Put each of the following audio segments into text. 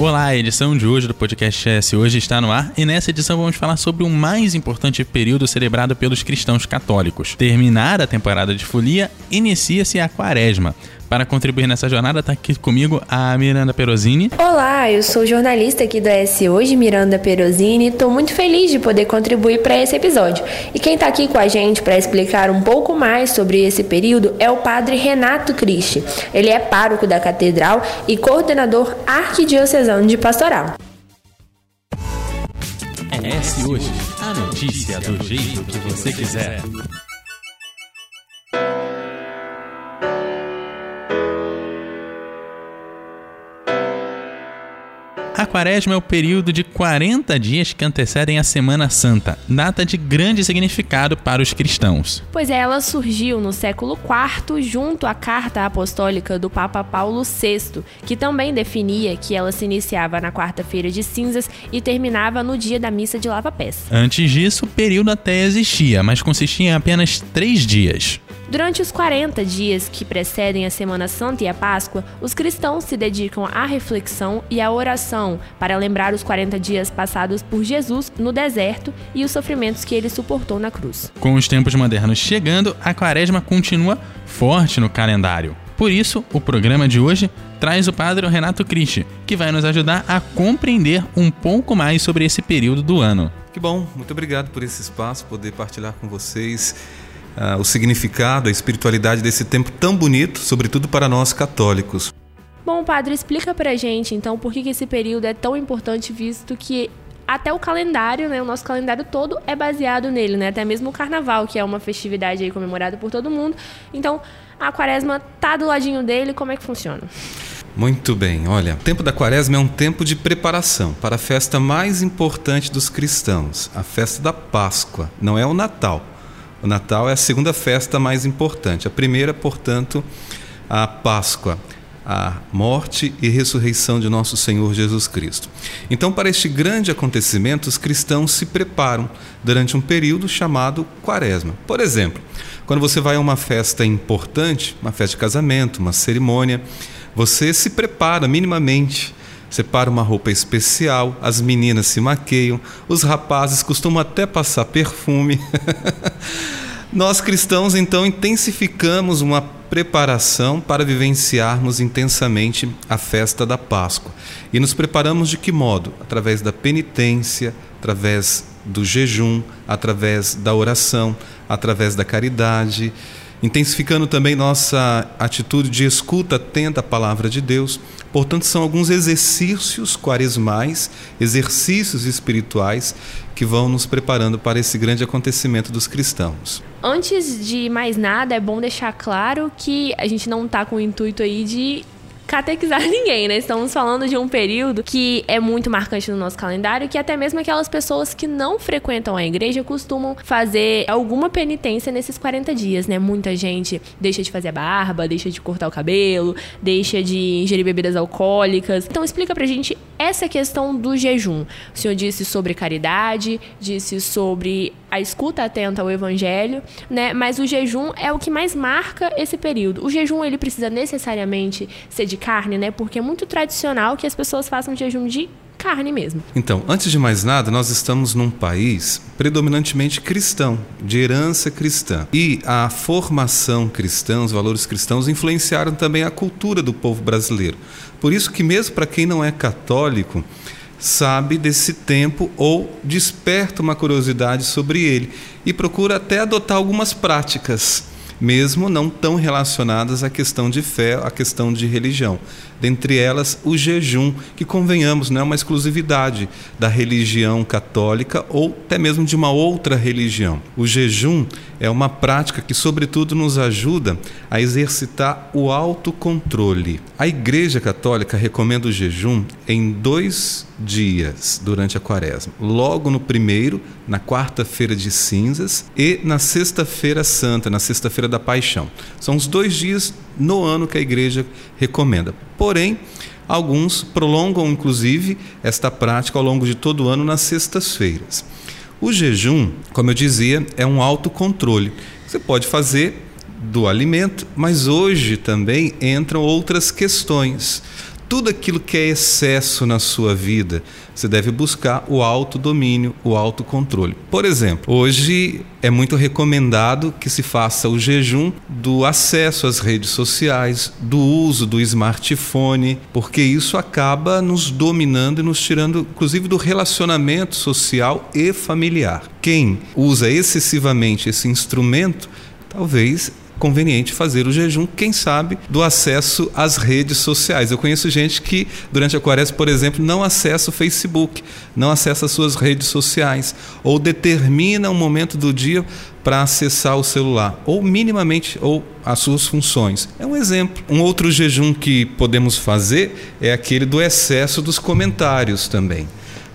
Olá, a edição de hoje do podcast S hoje está no ar e nessa edição vamos falar sobre o mais importante período celebrado pelos cristãos católicos. Terminar a temporada de folia, inicia-se a quaresma. Para contribuir nessa jornada, está aqui comigo a Miranda Perosini. Olá, eu sou jornalista aqui do S Hoje, Miranda Perosini, e estou muito feliz de poder contribuir para esse episódio. E quem está aqui com a gente para explicar um pouco mais sobre esse período é o padre Renato Cristi. Ele é pároco da catedral e coordenador arquidiocesano de pastoral. É S Hoje, a notícia do jeito que você quiser. Quaresma é o período de 40 dias que antecedem a Semana Santa, data de grande significado para os cristãos. Pois é, ela surgiu no século IV junto à carta apostólica do Papa Paulo VI, que também definia que ela se iniciava na quarta-feira de cinzas e terminava no dia da missa de lava-pés. Antes disso, o período até existia, mas consistia em apenas três dias. Durante os 40 dias que precedem a Semana Santa e a Páscoa, os cristãos se dedicam à reflexão e à oração para lembrar os 40 dias passados por Jesus no deserto e os sofrimentos que ele suportou na cruz. Com os tempos modernos chegando, a quaresma continua forte no calendário. Por isso, o programa de hoje traz o padre Renato Cristi, que vai nos ajudar a compreender um pouco mais sobre esse período do ano. Que bom, muito obrigado por esse espaço, poder partilhar com vocês uh, o significado, a espiritualidade desse tempo tão bonito, sobretudo para nós católicos. Bom, padre, explica pra gente então por que, que esse período é tão importante, visto que até o calendário, né, o nosso calendário todo é baseado nele, né? Até mesmo o carnaval, que é uma festividade aí comemorada por todo mundo. Então, a quaresma tá do ladinho dele, como é que funciona? Muito bem, olha, o tempo da quaresma é um tempo de preparação para a festa mais importante dos cristãos, a festa da Páscoa, não é o Natal. O Natal é a segunda festa mais importante. A primeira, portanto, a Páscoa, a morte e ressurreição de nosso Senhor Jesus Cristo. Então, para este grande acontecimento, os cristãos se preparam durante um período chamado Quaresma. Por exemplo, quando você vai a uma festa importante, uma festa de casamento, uma cerimônia, você se prepara minimamente separa uma roupa especial, as meninas se maqueiam, os rapazes costumam até passar perfume. Nós cristãos então intensificamos uma preparação para vivenciarmos intensamente a festa da Páscoa. E nos preparamos de que modo? Através da penitência, através do jejum, através da oração, através da caridade, intensificando também nossa atitude de escuta atenta à palavra de Deus, Portanto, são alguns exercícios quaresmais, exercícios espirituais que vão nos preparando para esse grande acontecimento dos cristãos. Antes de mais nada, é bom deixar claro que a gente não está com o intuito aí de catequizar ninguém, né? Estamos falando de um período que é muito marcante no nosso calendário, que até mesmo aquelas pessoas que não frequentam a igreja costumam fazer alguma penitência nesses 40 dias, né? Muita gente deixa de fazer a barba, deixa de cortar o cabelo, deixa de ingerir bebidas alcoólicas. Então explica pra gente essa questão do jejum. O senhor disse sobre caridade, disse sobre a escuta atenta ao evangelho, né? Mas o jejum é o que mais marca esse período. O jejum ele precisa necessariamente ser de carne, né? Porque é muito tradicional que as pessoas façam jejum de carne mesmo. Então, antes de mais nada, nós estamos num país predominantemente cristão, de herança cristã. E a formação cristã, os valores cristãos influenciaram também a cultura do povo brasileiro. Por isso que mesmo para quem não é católico, sabe desse tempo ou desperta uma curiosidade sobre ele e procura até adotar algumas práticas, mesmo não tão relacionadas à questão de fé, à questão de religião dentre elas o jejum, que convenhamos não é uma exclusividade da religião católica ou até mesmo de uma outra religião. O jejum é uma prática que, sobretudo, nos ajuda a exercitar o autocontrole. A Igreja Católica recomenda o jejum em dois dias durante a quaresma. Logo no primeiro, na quarta-feira de cinzas, e na sexta-feira santa, na sexta-feira da paixão. São os dois dias no ano que a igreja recomenda. Porém, alguns prolongam inclusive esta prática ao longo de todo o ano nas sextas-feiras. O jejum, como eu dizia, é um autocontrole. Você pode fazer do alimento, mas hoje também entram outras questões. Tudo aquilo que é excesso na sua vida, você deve buscar o autodomínio, o autocontrole. Por exemplo, hoje é muito recomendado que se faça o jejum do acesso às redes sociais, do uso do smartphone, porque isso acaba nos dominando e nos tirando, inclusive, do relacionamento social e familiar. Quem usa excessivamente esse instrumento, talvez conveniente fazer o jejum, quem sabe, do acesso às redes sociais. Eu conheço gente que, durante a quaresma, por exemplo, não acessa o Facebook, não acessa as suas redes sociais, ou determina um momento do dia para acessar o celular, ou minimamente, ou as suas funções. É um exemplo. Um outro jejum que podemos fazer é aquele do excesso dos comentários também.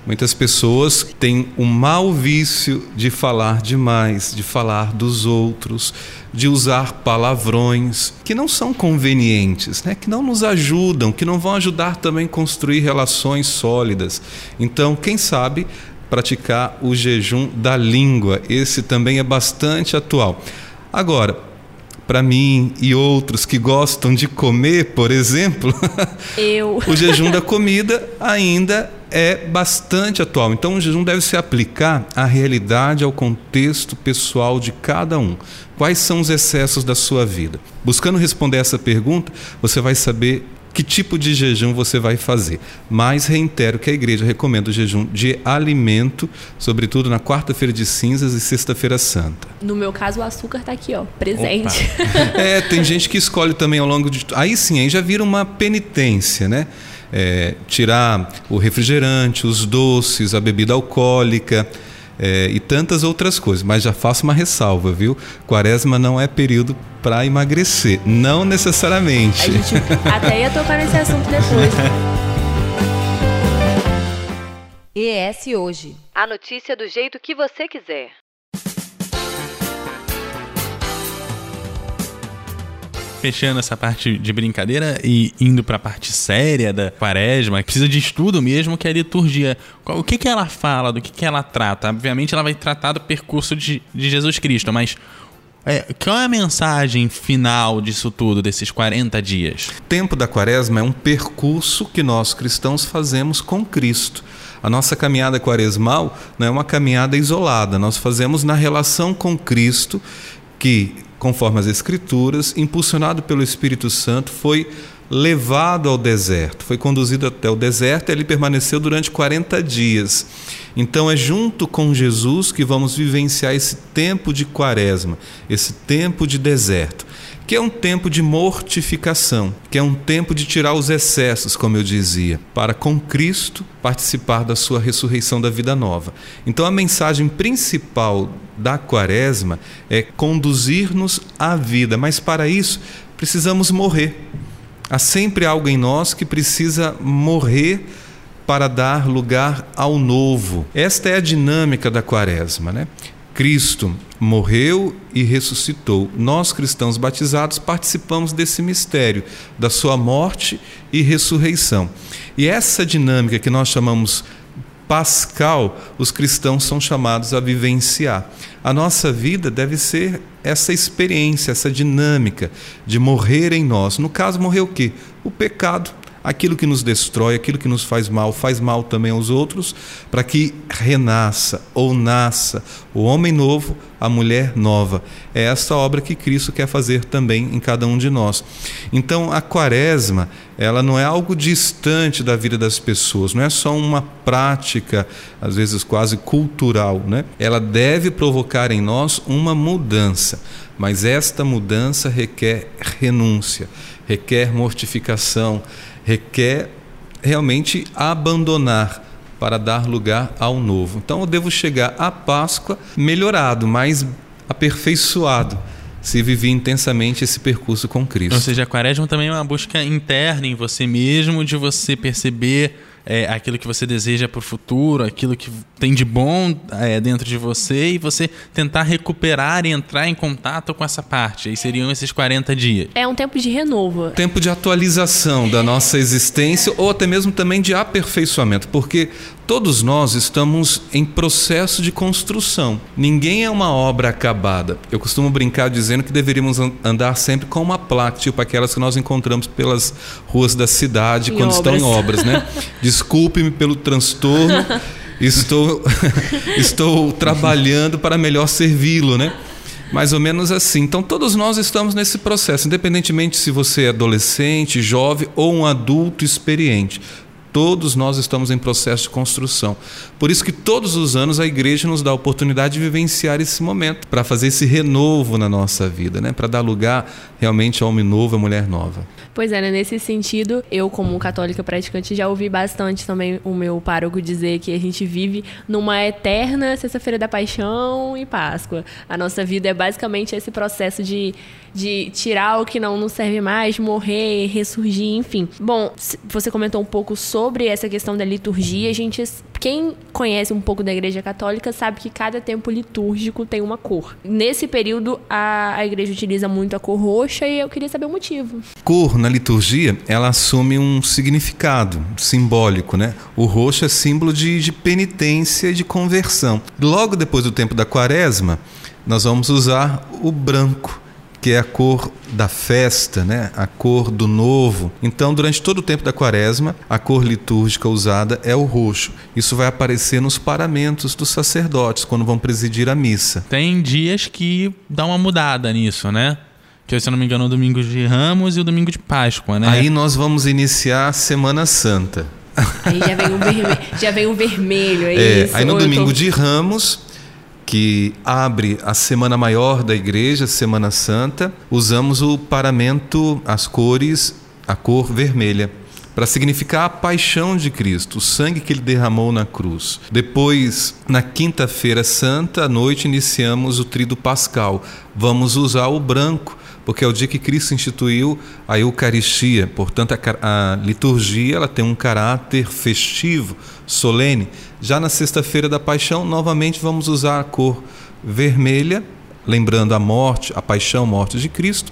Muitas pessoas têm o mau vício de falar demais, de falar dos outros, de usar palavrões que não são convenientes, né? que não nos ajudam, que não vão ajudar também a construir relações sólidas. Então, quem sabe praticar o jejum da língua, esse também é bastante atual. Agora, para mim e outros que gostam de comer, por exemplo, eu o jejum da comida ainda é bastante atual. Então o jejum deve se aplicar à realidade, ao contexto pessoal de cada um. Quais são os excessos da sua vida? Buscando responder essa pergunta, você vai saber que tipo de jejum você vai fazer. Mas reitero que a igreja recomenda o jejum de alimento, sobretudo na quarta-feira de cinzas e sexta-feira santa. No meu caso, o açúcar está aqui, ó, presente. é, tem gente que escolhe também ao longo de. Aí sim, aí já vira uma penitência, né? É, tirar o refrigerante, os doces, a bebida alcoólica é, e tantas outras coisas. Mas já faço uma ressalva, viu? Quaresma não é período para emagrecer, não necessariamente. A gente até ia tocar nesse assunto depois. ES Hoje. A notícia do jeito que você quiser. Fechando essa parte de brincadeira e indo para a parte séria da quaresma, que precisa de estudo mesmo, que é a liturgia. O que, que ela fala, do que, que ela trata? Obviamente ela vai tratar do percurso de, de Jesus Cristo, mas é, qual é a mensagem final disso tudo, desses 40 dias? Tempo da quaresma é um percurso que nós cristãos fazemos com Cristo. A nossa caminhada quaresmal não é uma caminhada isolada, nós fazemos na relação com Cristo, que conforme as Escrituras, impulsionado pelo Espírito Santo, foi levado ao deserto, foi conduzido até o deserto e ele permaneceu durante 40 dias. Então é junto com Jesus que vamos vivenciar esse tempo de quaresma, esse tempo de deserto que é um tempo de mortificação, que é um tempo de tirar os excessos, como eu dizia, para com Cristo participar da sua ressurreição da vida nova. Então a mensagem principal da Quaresma é conduzir-nos à vida, mas para isso precisamos morrer. Há sempre algo em nós que precisa morrer para dar lugar ao novo. Esta é a dinâmica da Quaresma, né? Cristo morreu e ressuscitou. Nós, cristãos batizados, participamos desse mistério da sua morte e ressurreição. E essa dinâmica que nós chamamos pascal, os cristãos são chamados a vivenciar. A nossa vida deve ser essa experiência, essa dinâmica de morrer em nós. No caso, morrer o quê? O pecado, aquilo que nos destrói, aquilo que nos faz mal, faz mal também aos outros, para que renasça ou nasça o homem novo, a mulher nova. É essa obra que Cristo quer fazer também em cada um de nós. Então, a quaresma, ela não é algo distante da vida das pessoas, não é só uma prática, às vezes quase cultural, né? Ela deve provocar em nós uma mudança, mas esta mudança requer renúncia, requer mortificação, requer realmente abandonar para dar lugar ao novo. Então eu devo chegar à Páscoa melhorado, mais aperfeiçoado, se viver intensamente esse percurso com Cristo. Ou seja, a quaresma também é uma busca interna em você mesmo, de você perceber é, aquilo que você deseja para o futuro, aquilo que tem de bom é, dentro de você e você tentar recuperar e entrar em contato com essa parte. Aí seriam esses 40 dias. É um tempo de renovo. Tempo de atualização da nossa existência ou até mesmo também de aperfeiçoamento, porque Todos nós estamos em processo de construção. Ninguém é uma obra acabada. Eu costumo brincar dizendo que deveríamos andar sempre com uma placa, tipo aquelas que nós encontramos pelas ruas da cidade Em quando estão em obras. obras, né? Desculpe-me pelo transtorno. Estou, estou trabalhando para melhor servi-lo, né? Mais ou menos assim. Então, todos nós estamos nesse processo, independentemente se você é adolescente, jovem ou um adulto experiente. Todos nós estamos em processo de construção. Por isso que todos os anos a igreja nos dá a oportunidade de vivenciar esse momento, para fazer esse renovo na nossa vida, né? para dar lugar realmente ao homem novo, à mulher nova. Pois é, né? nesse sentido, eu, como católica praticante, já ouvi bastante também o meu pároco dizer que a gente vive numa eterna Sexta-feira da Paixão e Páscoa. A nossa vida é basicamente esse processo de, de tirar o que não nos serve mais, morrer, ressurgir, enfim. Bom, você comentou um pouco sobre essa questão da liturgia. A gente, quem conhece um pouco da Igreja Católica sabe que cada tempo litúrgico tem uma cor. Nesse período, a, a Igreja utiliza muito a cor roxa e eu queria saber o motivo. Cor na liturgia, ela assume um significado simbólico, né? O roxo é símbolo de, de penitência e de conversão. Logo depois do tempo da quaresma, nós vamos usar o branco, que é a cor da festa, né? A cor do novo. Então, durante todo o tempo da quaresma, a cor litúrgica usada é o roxo. Isso vai aparecer nos paramentos dos sacerdotes quando vão presidir a missa. Tem dias que dá uma mudada nisso, né? Que, se eu não me engano, é o domingo de Ramos e o domingo de Páscoa, né? Aí nós vamos iniciar a Semana Santa. Aí já vem o vermelho, já vem o vermelho, é, É, isso. aí no Ou domingo tô- de Ramos, que abre a semana maior da igreja, Semana Santa, usamos o paramento, as cores, a cor vermelha, para significar a paixão de Cristo, o sangue que ele derramou na cruz. Depois, na quinta-feira santa, à noite, iniciamos o trido pascal. Vamos usar o branco, porque é o dia que Cristo instituiu a Eucaristia. Portanto, a, a liturgia ela tem um caráter festivo, solene. Já na sexta-feira da Paixão, novamente vamos usar a cor vermelha, lembrando a morte, a paixão, morte de Cristo.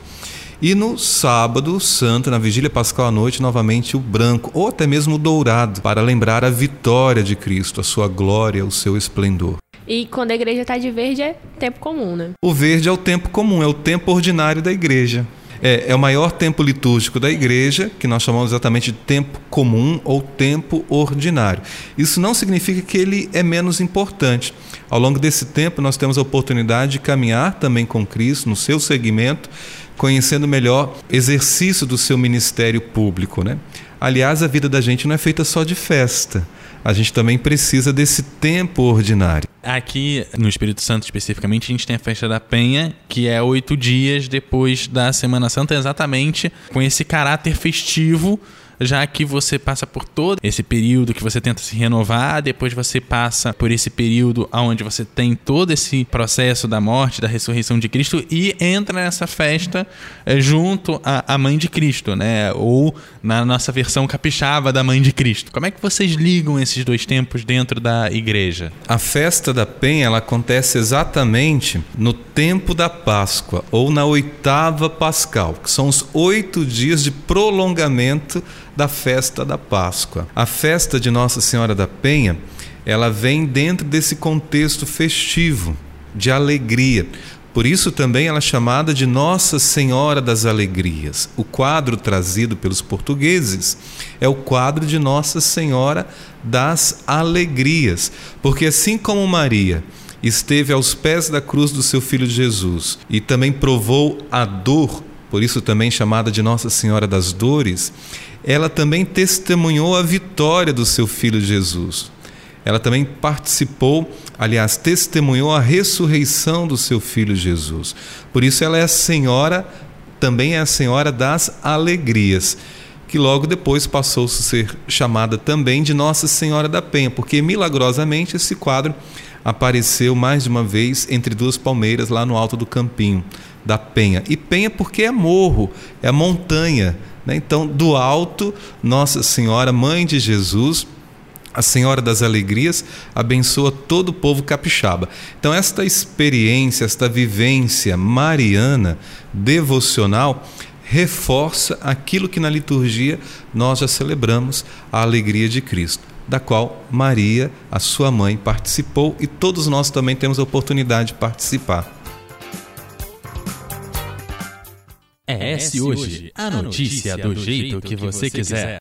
E no sábado santo, na vigília pascal à noite, novamente o branco, ou até mesmo o dourado, para lembrar a vitória de Cristo, a sua glória, o seu esplendor. E quando a igreja tá de verde é tempo comum, né? O verde é o tempo comum, é o tempo ordinário da igreja. É, é o maior tempo litúrgico da igreja, que nós chamamos exatamente de tempo comum ou tempo ordinário. Isso não significa que ele é menos importante. Ao longo desse tempo, nós temos a oportunidade de caminhar também com Cristo no seu segmento, conhecendo melhor exercício do seu ministério público. Né? Aliás, a vida da gente não é feita só de festa. A gente também precisa desse tempo ordinário. Aqui no Espírito Santo especificamente, a gente tem a festa da Penha, que é oito dias depois da Semana Santa, exatamente com esse caráter festivo, já que você passa por todo esse período que você tenta se renovar, depois você passa por esse período onde você tem todo esse processo da morte, da ressurreição de Cristo e entra nessa festa eh, junto à, à Mãe de Cristo, né? Ou na nossa versão capixaba da Mãe de Cristo. Como é que vocês ligam esses dois tempos dentro da igreja? A festa da Penha ela acontece exatamente no tempo da Páscoa, ou na oitava pascal, que são os oito dias de prolongamento da festa da Páscoa. A festa de Nossa Senhora da Penha, ela vem dentro desse contexto festivo, de alegria. Por isso também ela é chamada de Nossa Senhora das Alegrias. O quadro trazido pelos portugueses é o quadro de Nossa Senhora das Alegrias, porque assim como Maria esteve aos pés da cruz do seu filho Jesus e também provou a dor, por isso também chamada de Nossa Senhora das Dores, ela também testemunhou a vitória do seu filho Jesus. Ela também participou, aliás, testemunhou a ressurreição do seu filho Jesus. Por isso ela é a senhora, também é a senhora das alegrias, que logo depois passou a ser chamada também de Nossa Senhora da Penha, porque milagrosamente esse quadro apareceu mais de uma vez entre duas palmeiras lá no alto do campinho da Penha. E Penha porque é morro, é montanha, né? Então, do alto, Nossa Senhora, mãe de Jesus, a Senhora das Alegrias abençoa todo o povo capixaba. Então, esta experiência, esta vivência mariana, devocional, reforça aquilo que na liturgia nós já celebramos, a alegria de Cristo. da qual Maria, a sua mãe, participou e todos nós também temos a oportunidade de participar. É esse hoje, a notícia do jeito que você quiser.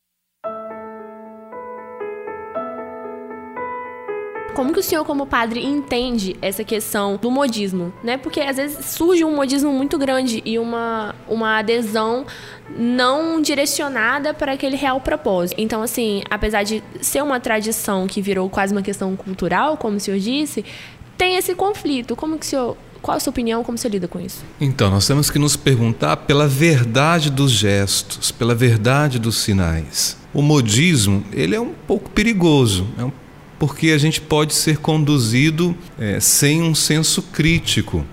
Como que o senhor, como padre, entende essa questão do modismo, né? Porque às vezes surge um modismo muito grande e uma, uma adesão não direcionada para aquele real propósito. Então, assim, apesar de ser uma tradição que virou quase uma questão cultural, como o senhor disse, tem esse conflito. Como que o senhor qual a sua opinião? Como você lida com isso? Então, nós temos que nos perguntar pela verdade dos gestos, pela verdade dos sinais. O modismo, ele é um pouco perigoso, é um porque a gente pode ser conduzido é, sem um senso crítico.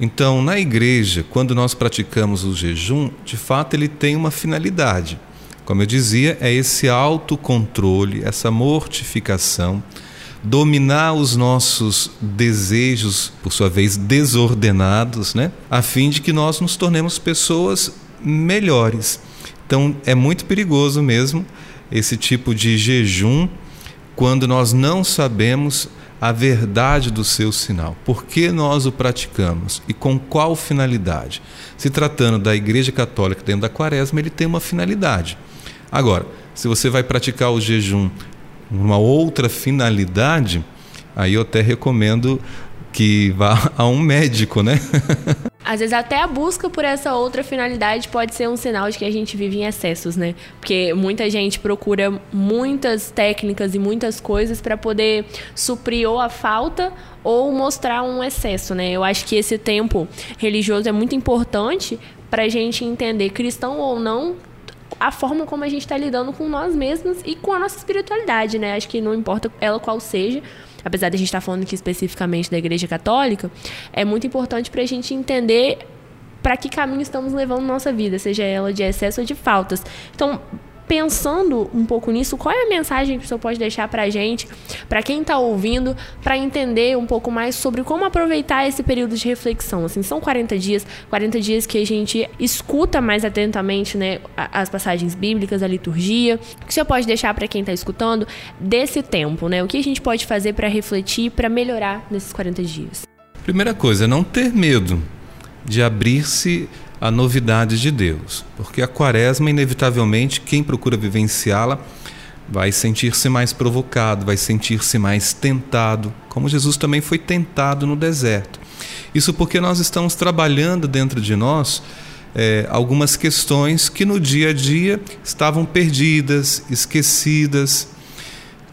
Então, na igreja, quando nós praticamos o jejum, de fato ele tem uma finalidade. Como eu dizia, é esse autocontrole, essa mortificação, dominar os nossos desejos, por sua vez desordenados, né? a fim de que nós nos tornemos pessoas melhores. Então, é muito perigoso mesmo esse tipo de jejum quando nós não sabemos a verdade do seu sinal. Por que nós o praticamos e com qual finalidade? Se tratando da Igreja Católica dentro da Quaresma, ele tem uma finalidade. Agora, se você vai praticar o jejum uma outra finalidade, aí eu até recomendo que vá a um médico, né? Às vezes até a busca por essa outra finalidade pode ser um sinal de que a gente vive em excessos, né? Porque muita gente procura muitas técnicas e muitas coisas para poder suprir ou a falta ou mostrar um excesso, né? Eu acho que esse tempo religioso é muito importante para a gente entender, cristão ou não, a forma como a gente está lidando com nós mesmos e com a nossa espiritualidade, né? Acho que não importa ela qual seja, apesar de a gente estar tá falando aqui especificamente da Igreja Católica, é muito importante para a gente entender para que caminho estamos levando nossa vida, seja ela de excesso ou de faltas. Então, pensando um pouco nisso, qual é a mensagem que o senhor pode deixar para a gente, para quem está ouvindo, para entender um pouco mais sobre como aproveitar esse período de reflexão? Assim, são 40 dias, 40 dias que a gente escuta mais atentamente né, as passagens bíblicas, a liturgia. O que o senhor pode deixar para quem está escutando desse tempo? Né? O que a gente pode fazer para refletir, para melhorar nesses 40 dias? Primeira coisa, não ter medo de abrir-se a novidade de Deus, porque a quaresma, inevitavelmente, quem procura vivenciá-la vai sentir-se mais provocado, vai sentir-se mais tentado, como Jesus também foi tentado no deserto. Isso porque nós estamos trabalhando dentro de nós é, algumas questões que no dia a dia estavam perdidas, esquecidas.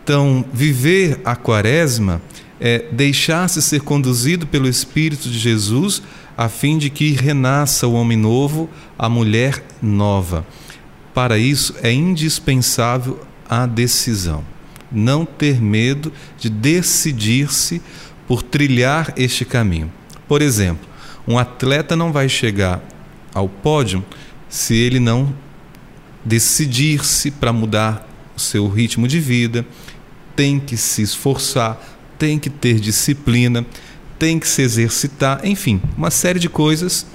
Então, viver a quaresma é deixar-se ser conduzido pelo Espírito de Jesus a fim de que renasça o homem novo, a mulher nova. Para isso é indispensável a decisão. Não ter medo de decidir-se por trilhar este caminho. Por exemplo, um atleta não vai chegar ao pódio se ele não decidir-se para mudar o seu ritmo de vida, tem que se esforçar, tem que ter disciplina tem que se exercitar, enfim, uma série de coisas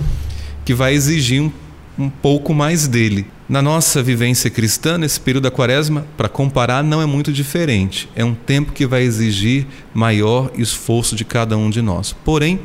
que vai exigir um, um pouco mais dele. Na nossa vivência cristã, nesse período da quaresma, para comparar, não é muito diferente. É um tempo que vai exigir maior esforço de cada um de nós. Porém,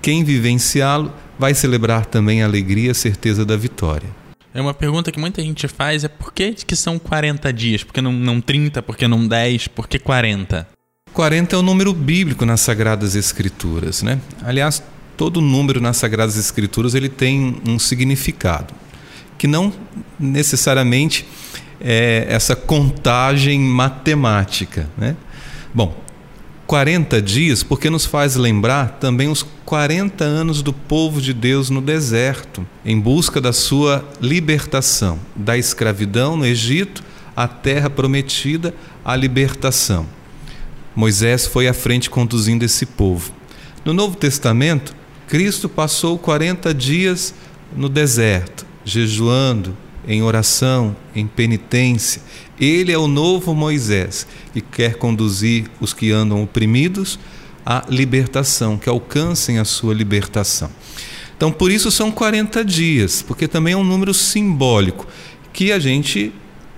quem vivenciá-lo vai celebrar também a alegria e a certeza da vitória. É uma pergunta que muita gente faz, é por que, que são 40 dias? Por que não, não 30? Por que não 10? Por que 40? 40 é o número bíblico nas Sagradas Escrituras, né? Aliás, todo número nas Sagradas Escrituras ele tem um significado, que não necessariamente é essa contagem matemática, né? Bom, 40 dias porque nos faz lembrar também os 40 anos do povo de Deus no deserto, em busca da sua libertação, da escravidão no Egito à terra prometida, a libertação. Moisés foi à frente conduzindo esse povo. No Novo Testamento, Cristo passou 40 dias no deserto, jejuando, em oração, em penitência. Ele é o novo Moisés que quer conduzir os que andam oprimidos à libertação, que alcancem a sua libertação. Então, por isso são 40 dias, porque também é um número simbólico que a gente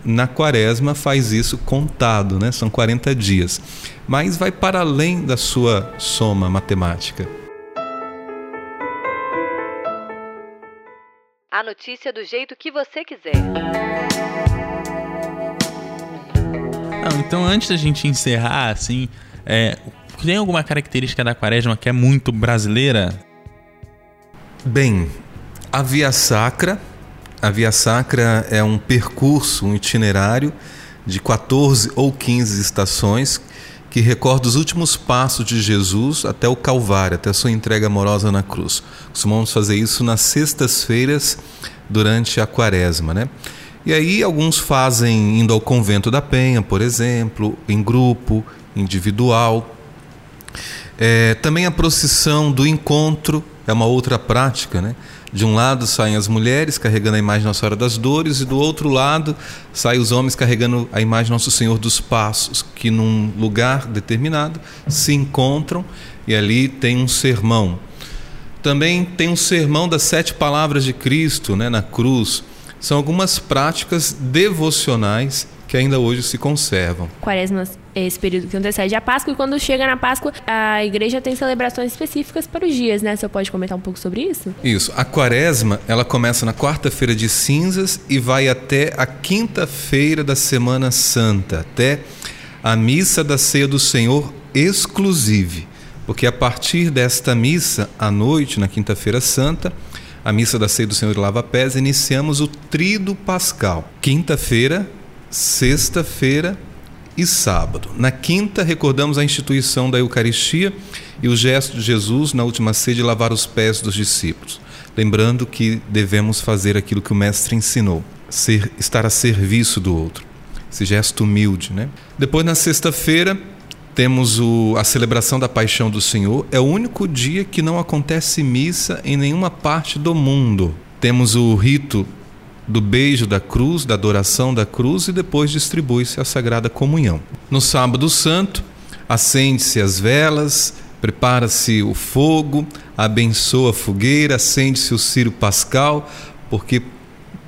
na quaresma faz isso contado, né? São 40 dias. Mas vai para além da sua soma matemática. A notícia do jeito que você quiser. Não, então, antes da gente encerrar, assim, é, tem alguma característica da quaresma que é muito brasileira? Bem, a Via Sacra. A Via Sacra é um percurso, um itinerário de 14 ou 15 estações que recorda os últimos passos de Jesus até o Calvário, até a sua entrega amorosa na cruz. Costumamos fazer isso nas sextas-feiras durante a quaresma, né? E aí alguns fazem indo ao convento da Penha, por exemplo, em grupo, individual. É, também a procissão do encontro é uma outra prática, né? De um lado saem as mulheres carregando a imagem Nossa Senhora das Dores, e do outro lado saem os homens carregando a imagem Nosso Senhor dos Passos, que num lugar determinado se encontram e ali tem um sermão. Também tem um sermão das sete palavras de Cristo né, na cruz. São algumas práticas devocionais que ainda hoje se conservam. Quaresma é esse período que antecede a Páscoa, e quando chega na Páscoa, a igreja tem celebrações específicas para os dias, né? Você pode comentar um pouco sobre isso? Isso. A quaresma, ela começa na quarta-feira de cinzas e vai até a quinta-feira da Semana Santa, até a missa da ceia do Senhor exclusive. Porque a partir desta missa, à noite, na quinta-feira santa, a missa da ceia do Senhor e Lava Pés, iniciamos o Tríduo Pascal. Quinta-feira, sexta-feira e sábado. Na quinta, recordamos a instituição da Eucaristia e o gesto de Jesus na última ceia de lavar os pés dos discípulos, lembrando que devemos fazer aquilo que o Mestre ensinou, ser, estar a serviço do outro. Esse gesto humilde, né? Depois, na sexta-feira, temos o, a celebração da Paixão do Senhor. É o único dia que não acontece missa em nenhuma parte do mundo. Temos o rito do beijo da cruz, da adoração da cruz e depois distribui-se a Sagrada Comunhão. No Sábado Santo, acende-se as velas, prepara-se o fogo, abençoa a fogueira, acende-se o ciro pascal, porque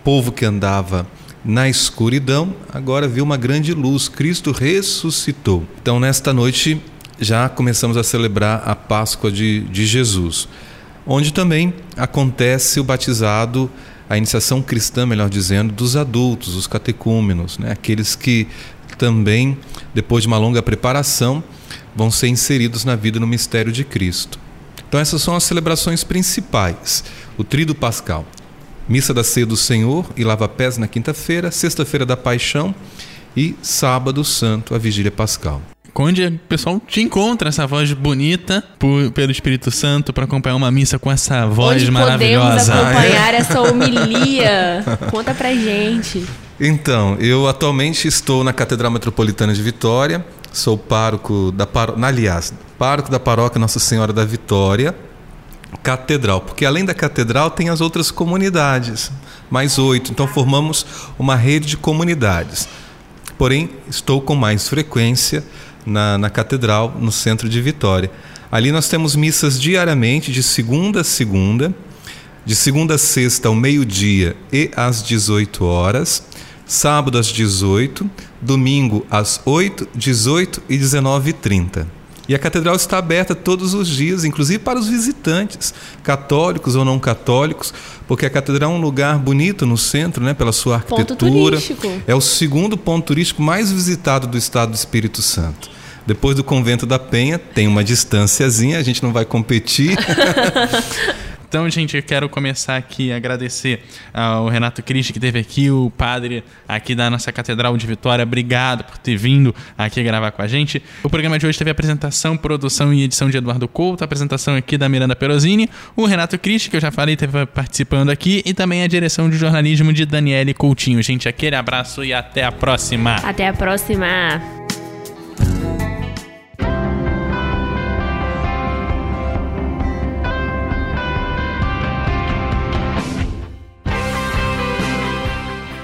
povo que andava na escuridão agora viu uma grande luz, Cristo ressuscitou. Então, nesta noite, já começamos a celebrar a Páscoa de, de Jesus, onde também acontece o batizado a iniciação cristã, melhor dizendo, dos adultos, os catecúmenos, né? aqueles que também, depois de uma longa preparação, vão ser inseridos na vida no mistério de Cristo. Então, essas são as celebrações principais. O Tríduo Pascal, Missa da Ceia do Senhor e Lava-Pés na quinta-feira, Sexta-feira da Paixão e Sábado Santo, a Vigília Pascal onde o pessoal te encontra essa voz bonita por, pelo Espírito Santo para acompanhar uma missa com essa voz onde maravilhosa. Podemos acompanhar essa homilia. Conta pra gente. Então, eu atualmente estou na Catedral Metropolitana de Vitória, sou pároco da paróquia, aliás, pároco da paróquia Nossa Senhora da Vitória, catedral, porque além da catedral tem as outras comunidades, mais oito, então formamos uma rede de comunidades. Porém, estou com mais frequência na, na catedral, no centro de Vitória. Ali nós temos missas diariamente, de segunda a segunda, de segunda a sexta ao meio-dia e às 18 horas, sábado às 18, domingo às 8, 18 e 19h30. E a catedral está aberta todos os dias, inclusive para os visitantes, católicos ou não católicos, porque a catedral é um lugar bonito no centro, né, pela sua arquitetura. É o segundo ponto turístico mais visitado do estado do Espírito Santo. Depois do convento da Penha, tem uma distânciazinha, a gente não vai competir. Então, gente, eu quero começar aqui a agradecer ao Renato Cristi que esteve aqui, o padre aqui da nossa Catedral de Vitória. Obrigado por ter vindo aqui gravar com a gente. O programa de hoje teve apresentação, produção e edição de Eduardo Couto, apresentação aqui da Miranda Perosini, o Renato Cristi, que eu já falei, esteve participando aqui, e também a direção de jornalismo de Daniele Coutinho. Gente, aquele abraço e até a próxima. Até a próxima.